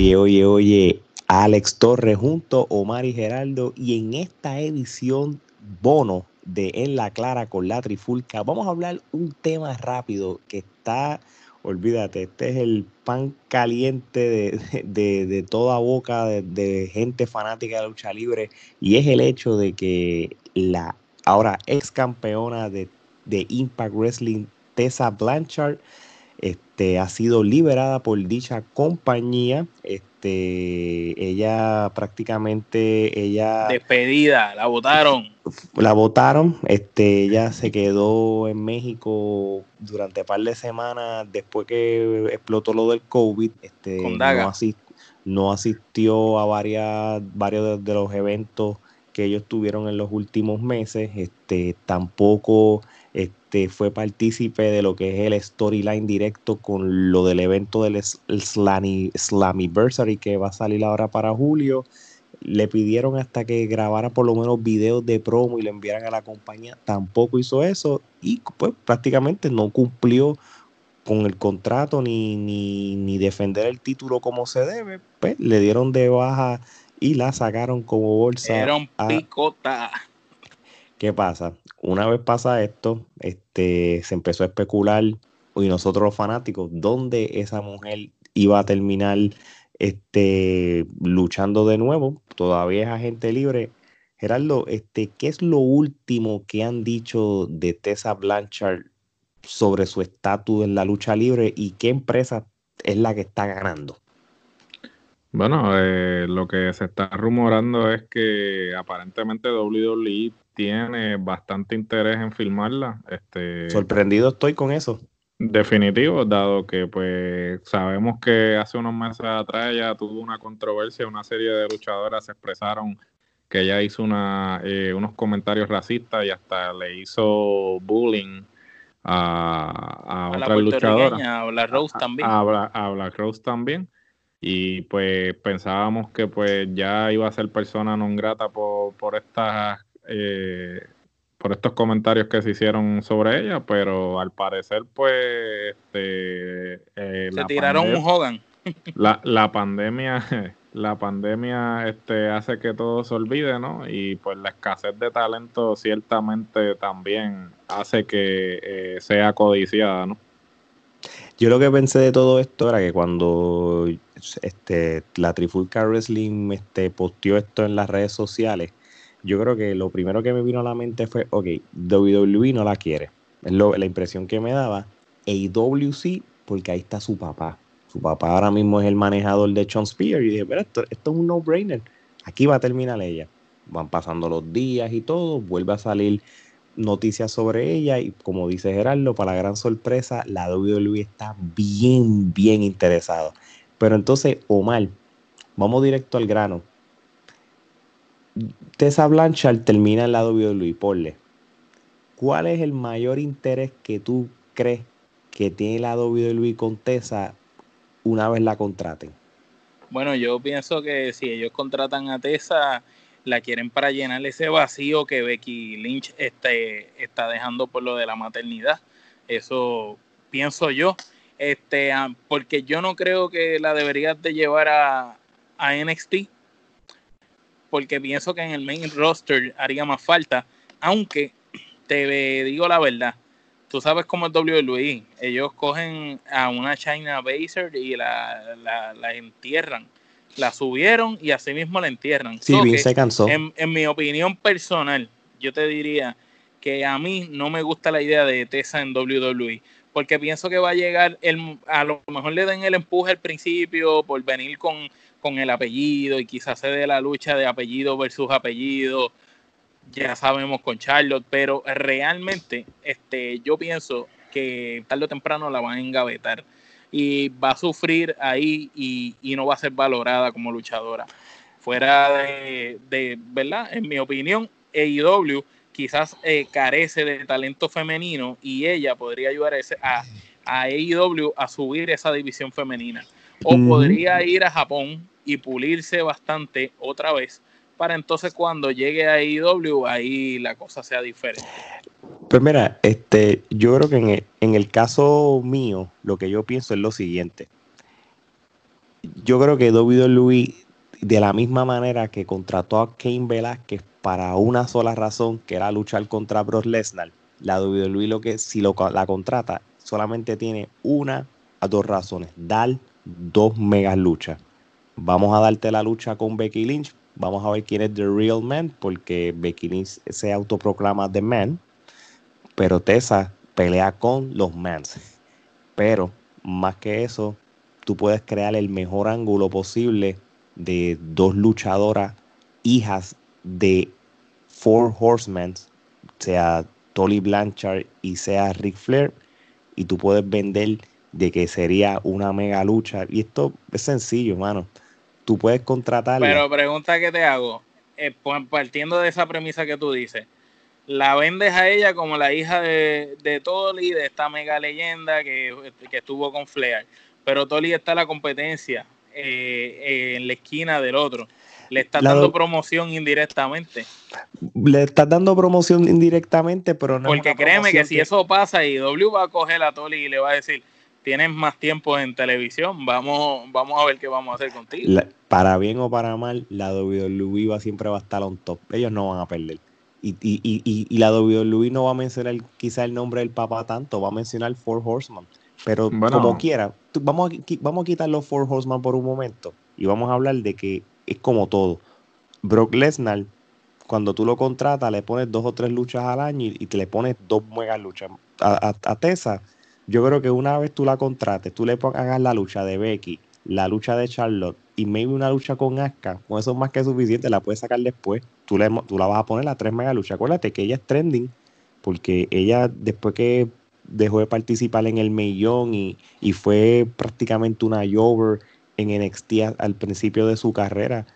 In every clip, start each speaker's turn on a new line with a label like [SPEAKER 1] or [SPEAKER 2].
[SPEAKER 1] Oye, oye, oye, Alex Torres junto a Omar y Geraldo y en esta edición bono de En la Clara con la Trifulca vamos a hablar un tema rápido que está, olvídate, este es el pan caliente de, toda boca de, gente fanática de la lucha libre y es el hecho de que la ahora ex campeona de, de Impact Wrestling, Tessa Blanchard, este, ha sido liberada por dicha compañía. Este, ella prácticamente, ella...
[SPEAKER 2] Despedida, la votaron.
[SPEAKER 1] La votaron, este, ella se quedó en México durante un par de semanas después que explotó lo del COVID. Este, no, asistió a varias, varios de, los eventos que ellos tuvieron en los últimos meses. Este, tampoco este, fue partícipe de lo que es el storyline directo con lo del evento del Slammiversary que va a salir ahora para julio. Le pidieron hasta que grabara por lo menos videos de promo y le enviaran a la compañía. Tampoco hizo eso y pues prácticamente no cumplió con el contrato ni, ni, ni defender el título como se debe. Pues le dieron de baja y la sacaron como bolsa.
[SPEAKER 2] Dieron picota.
[SPEAKER 1] ¿Qué pasa? Una vez pasa esto, este, se empezó a especular, y nosotros los fanáticos, dónde esa mujer iba a terminar este, luchando de nuevo. Todavía es agente libre. Gerardo, este, ¿qué es lo último que han dicho de Tessa Blanchard sobre su estatus en la lucha libre y qué empresa es la que está ganando?
[SPEAKER 3] Bueno, eh, lo que se está rumorando es que aparentemente WWE tiene bastante interés en filmarla. Este,
[SPEAKER 1] Sorprendido estoy con eso.
[SPEAKER 3] Definitivo, dado que pues sabemos que hace unos meses atrás ella tuvo una controversia, una serie de luchadoras se expresaron que ella hizo una, eh, unos comentarios racistas y hasta le hizo bullying a, a, otra luchadora.
[SPEAKER 2] A Black Rose también.
[SPEAKER 3] A, Black Rose también. Y pues pensábamos que pues ya iba a ser persona non grata por, por estas eh, por estos comentarios que se hicieron sobre ella, pero al parecer, pues. Este,
[SPEAKER 2] eh, se tiraron un Hogan.
[SPEAKER 3] La, la pandemia. La pandemia este, hace que todo se olvide, ¿no? Y pues la escasez de talento ciertamente también hace que eh, sea codiciada, ¿no?
[SPEAKER 1] Yo lo que pensé de todo esto era que cuando este, la Trifulca Wrestling este, posteó esto en las redes sociales, yo creo que lo primero que me vino a la mente fue, ok, WWE no la quiere. Es la impresión que me daba. Sí, porque ahí está su papá. Su papá ahora mismo es el manejador de Sean Spear. Y dije, pero esto es un no-brainer. Aquí va a terminar ella. Van pasando los días y todo. Vuelve a salir noticias sobre ella. Y como dice Gerardo, para la gran sorpresa, la WWE está bien, bien interesado. Pero entonces, Omar, vamos directo al grano. Tessa Blanchard termina en la WWE, porle. ¿Cuál es el mayor interés que tú crees que tiene la WWE con Tessa una vez la contraten?
[SPEAKER 2] Bueno, yo pienso que si ellos contratan a Tessa, la quieren para llenar ese vacío que Becky Lynch este, está dejando por lo de la maternidad. Eso pienso yo. Este, ah, porque yo no creo que la deberías de llevar a, NXT porque pienso que en el main roster haría más falta, aunque te digo la verdad, tú sabes cómo es WWE, ellos cogen a una China Baser y la, la, entierran, la subieron y así mismo la entierran.
[SPEAKER 1] Sí, bien se cansó.
[SPEAKER 2] En, en, mi opinión personal, yo te diría que a mí no me gusta la idea de Tessa en WWE, porque pienso que va a llegar, el, a lo mejor le den el empuje al principio por venir con con el apellido y quizás se dé la lucha de apellido versus apellido, ya sabemos con Charlotte, pero realmente este, yo pienso que tarde o temprano la van a engavetar y va a sufrir ahí y, no va a ser valorada como luchadora. Fuera de, ¿verdad? En mi opinión, AEW quizás eh, carece de talento femenino y ella podría ayudar a, ese, a, a AEW a subir esa división femenina. O podría ir a Japón y pulirse bastante otra vez para entonces cuando llegue a IW ahí la cosa sea diferente.
[SPEAKER 1] Pues mira, este, yo creo que en el, en el caso mío lo que yo pienso es lo siguiente. yo creo que WWE, de la misma manera que contrató a Kane Velázquez para una sola razón, que era luchar contra Brock Lesnar, la WWE lo que si lo, la contrata solamente tiene una a dos razones, dar dos megas luchas. Vamos a darte la lucha con Becky Lynch, vamos a ver quién es The Real Man, porque Becky Lynch se autoproclama The Man, pero Tessa pelea con los Mans. Pero más que eso, tú puedes crear el mejor ángulo posible de dos luchadoras hijas de Four Horsemen, sea Tolly Blanchard y sea Ric Flair, y tú puedes vender de que sería una mega lucha. Y esto es sencillo, mano. Tú puedes contratar.
[SPEAKER 2] Pero pregunta que te hago, eh, partiendo de esa premisa que tú dices, la vendes a ella como la hija de, de Tolly, de esta mega leyenda que, estuvo con Flair. Pero Tolly está en la competencia eh, en la esquina del otro. Le estás dando promoción indirectamente.
[SPEAKER 1] Le estás dando promoción indirectamente, pero no.
[SPEAKER 2] Porque créeme que, si eso pasa y W va a coger a Tolly y le va a decir, tienes más tiempo en televisión, vamos, vamos a ver qué vamos a hacer contigo.
[SPEAKER 1] para bien o para mal, la WWE va, siempre va a estar on top. Ellos no van a perder. Y, y, y, y la WWE no va a mencionar quizá el nombre del papá tanto, va a mencionar Four Horsemen. Pero como quiera, vamos, a, vamos a quitar los Four Horsemen por un momento y vamos a hablar de que es como todo. Brock Lesnar, cuando tú lo contratas, le pones dos o tres luchas al año y, te le pones dos mega luchas. A, a, Tessa, yo creo que una vez tú la contrates, tú le hagas la lucha de Becky, la lucha de Charlotte y maybe una lucha con Asuka, con eso es más que suficiente, la puedes sacar después. Tú, le, tú la vas a poner a tres mega luchas. Acuérdate que ella es trending, porque ella, después que dejó de participar en el millón y, y fue prácticamente una Jover en NXT al principio de su carrera,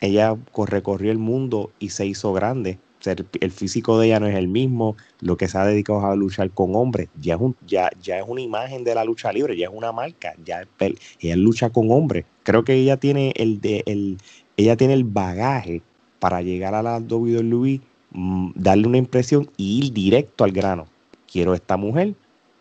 [SPEAKER 1] ella recorrió el mundo y se hizo grande. El, físico de ella no es el mismo, lo que se ha dedicado a luchar con hombres, ya es, un, ya, ya es una imagen de la lucha libre, ya es una marca, ya ella lucha con hombres. Creo que ella tiene el, de, el, ella tiene el bagaje para llegar a la WWE, mm, darle una impresión y ir directo al grano. Quiero esta mujer,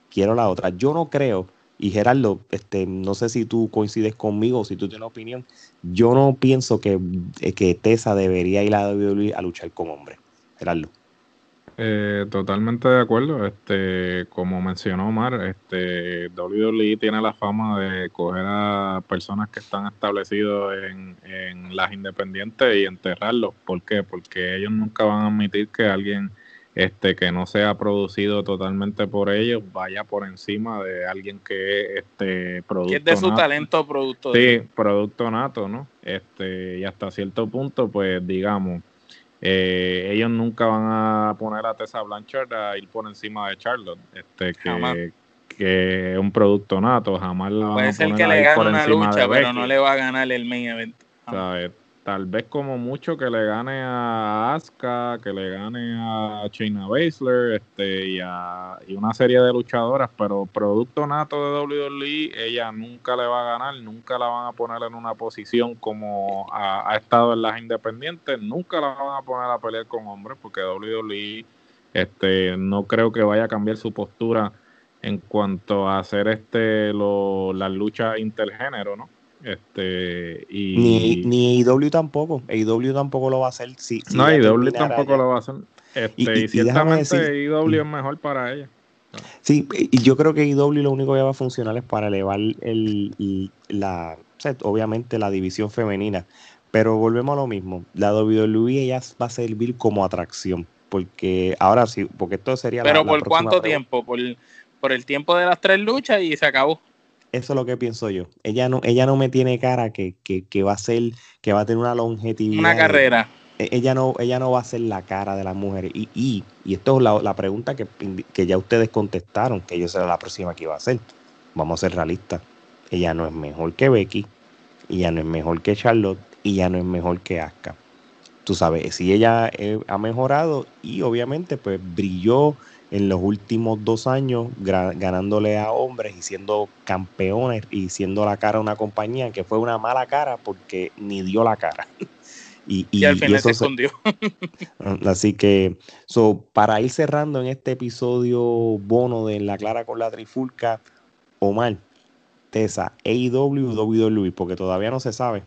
[SPEAKER 1] quiero la otra. Yo no creo y Gerardo, este, no sé si tú coincides conmigo o si tú tienes opinión. Yo no pienso que, eh, que Tessa debería ir a WWE a luchar con hombres. Gerardo.
[SPEAKER 3] Eh, totalmente de acuerdo. Este, como mencionó Omar, este, WWE tiene la fama de coger a personas que están establecidos en, en las independientes y enterrarlos. ¿Por qué? Porque ellos nunca van a admitir que alguien este que no sea producido totalmente por ellos vaya por encima de alguien que este producto
[SPEAKER 2] que es de su talento producto
[SPEAKER 3] sí producto nato no este y hasta cierto punto pues digamos eh, ellos nunca van a poner a Tessa Blanchard a ir por encima de Charlotte este que que es un producto nato jamás la
[SPEAKER 2] puede ser que le gane una lucha pero no le va a ganar el main event
[SPEAKER 3] tal vez como mucho que le gane a Asuka, que le gane a Shayna Baszler este, y, a, y una serie de luchadoras, pero producto nato de WWE, ella nunca le va a ganar, nunca la van a poner en una posición como ha, estado en las independientes, nunca la van a poner a pelear con hombres, porque WWE este, no creo que vaya a cambiar su postura en cuanto a hacer este lo, las luchas intergénero, ¿no? Este, y...
[SPEAKER 1] Ni, ni AEW tampoco. AEW tampoco lo va a hacer. Si,
[SPEAKER 3] no, AEW tampoco lo va a hacer. Este, y, ciertamente AEW es mejor para ella.
[SPEAKER 1] Sí, y yo creo que AEW lo único que va a funcionar es para elevar el, la, obviamente la división femenina. Pero volvemos a lo mismo. La WWE ya va a servir como atracción. Porque ahora sí, porque esto sería.
[SPEAKER 2] Pero por cuánto tiempo? Por, por el tiempo de las tres luchas y se acabó.
[SPEAKER 1] Eso es lo que pienso yo. Ella no, ella no me tiene cara que, va a ser, que va a tener una longevidad.
[SPEAKER 2] Una carrera.
[SPEAKER 1] E, ella no, ella no va a ser la cara de las mujeres. Y, y, y esto es la, pregunta que, que, ya ustedes contestaron, que yo será la próxima que iba a hacer. Vamos a ser realistas. Ella no es mejor que Becky, ella no es mejor que Charlotte, y ella no es mejor que Asuka. Tú sabes, si ella eh, ha mejorado y obviamente pues brilló en los últimos dos años ganándole a hombres y siendo campeones y siendo la cara de una compañía que fue una mala cara porque ni dio la cara.
[SPEAKER 2] y, al final se escondió.
[SPEAKER 1] Así que, so, para ir cerrando en este episodio bono de La Clara con la Trifulca, Omar, Tessa, AEW, WWE, porque todavía no se sabe.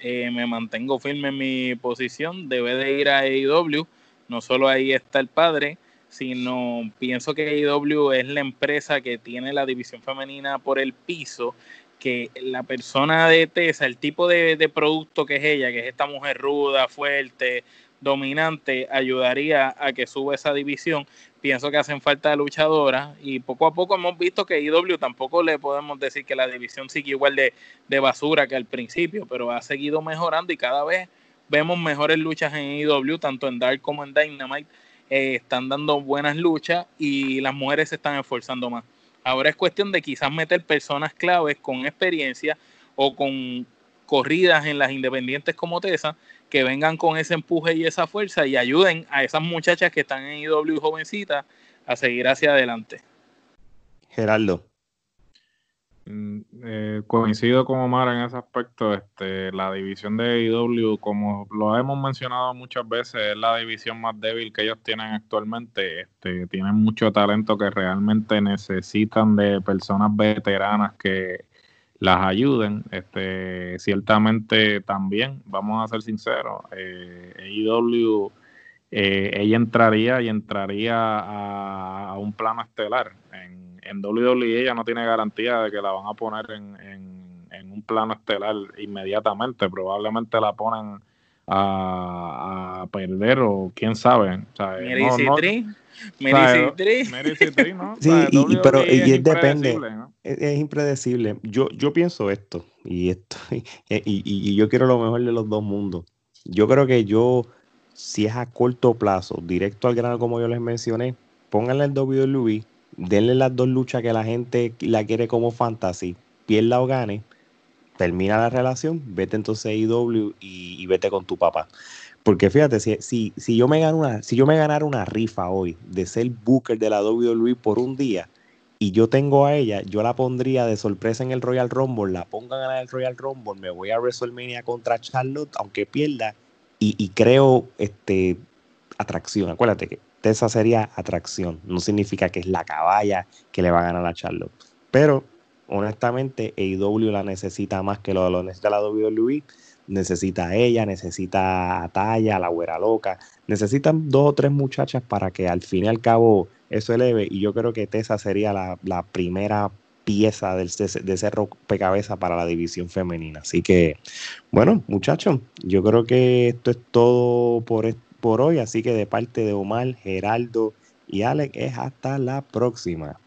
[SPEAKER 2] Eh, me mantengo firme en mi posición, debe de ir a AEW, no solo ahí está el padre, sino pienso que AEW es la empresa que tiene la división femenina por el piso, que la persona de Tessa, el tipo de, de producto que es ella, que es esta mujer ruda, fuerte, dominante, ayudaría a que suba esa división pienso que hacen falta luchadoras y poco a poco hemos visto que IW tampoco le podemos decir que la división sigue igual de, basura que al principio, pero ha seguido mejorando y cada vez vemos mejores luchas en IW, tanto en Dark como en Dynamite. Eh, están dando buenas luchas y las mujeres se están esforzando más. Ahora es cuestión de quizás meter personas claves con experiencia o con corridas en las independientes como Tessa que vengan con ese empuje y esa fuerza y ayuden a esas muchachas que están en IW jovencitas a seguir hacia adelante.
[SPEAKER 1] Gerardo.
[SPEAKER 3] Mm, eh, coincido con Omar en ese aspecto. Este, la división de IW, como lo hemos mencionado muchas veces, es la división más débil que ellos tienen actualmente. Este, tienen mucho talento que realmente necesitan de personas veteranas que las ayuden. Este, ciertamente también, vamos a ser sinceros, eh, AEW, eh, ella entraría y entraría a, un plano estelar. En, en WWE ella no tiene garantía de que la van a poner en, en un plano estelar inmediatamente, probablemente la ponen a, perder o quién sabe. O sea,
[SPEAKER 1] ¿no? Sí, y, pero y depende. Es, impredecible. Yo, yo pienso esto y esto y, yo quiero lo mejor de los dos mundos. Yo creo que yo, si es a corto plazo, directo al grano como yo les mencioné, pónganle el WWE, denle las dos luchas que la gente la quiere como fantasy, pierda o gane, termina la relación, vete entonces a IW y, vete con tu papá. Porque fíjate, si, si, si, yo me gano una, si yo me ganara una rifa hoy de ser booker de la WWE por un día y yo tengo a ella, yo la pondría de sorpresa en el Royal Rumble, la pongo a ganar el Royal Rumble, me voy a WrestleMania contra Charlotte, aunque pierda, y, creo este, atracción. Acuérdate que esa sería atracción, no significa que es la caballa que le va a ganar a Charlotte. Pero honestamente, AEW la necesita más que lo, lo necesita la WWE. Necesita a ella, necesita a Taya, la güera loca. Necesitan dos o tres muchachas para que al fin y al cabo eso eleve. Y yo creo que Tessa sería la, primera pieza de, de ese rompecabezas para la división femenina. Así que, bueno, muchachos, yo creo que esto es todo por, por hoy. Así que de parte de Omar, Geraldo y Alex, es hasta la próxima.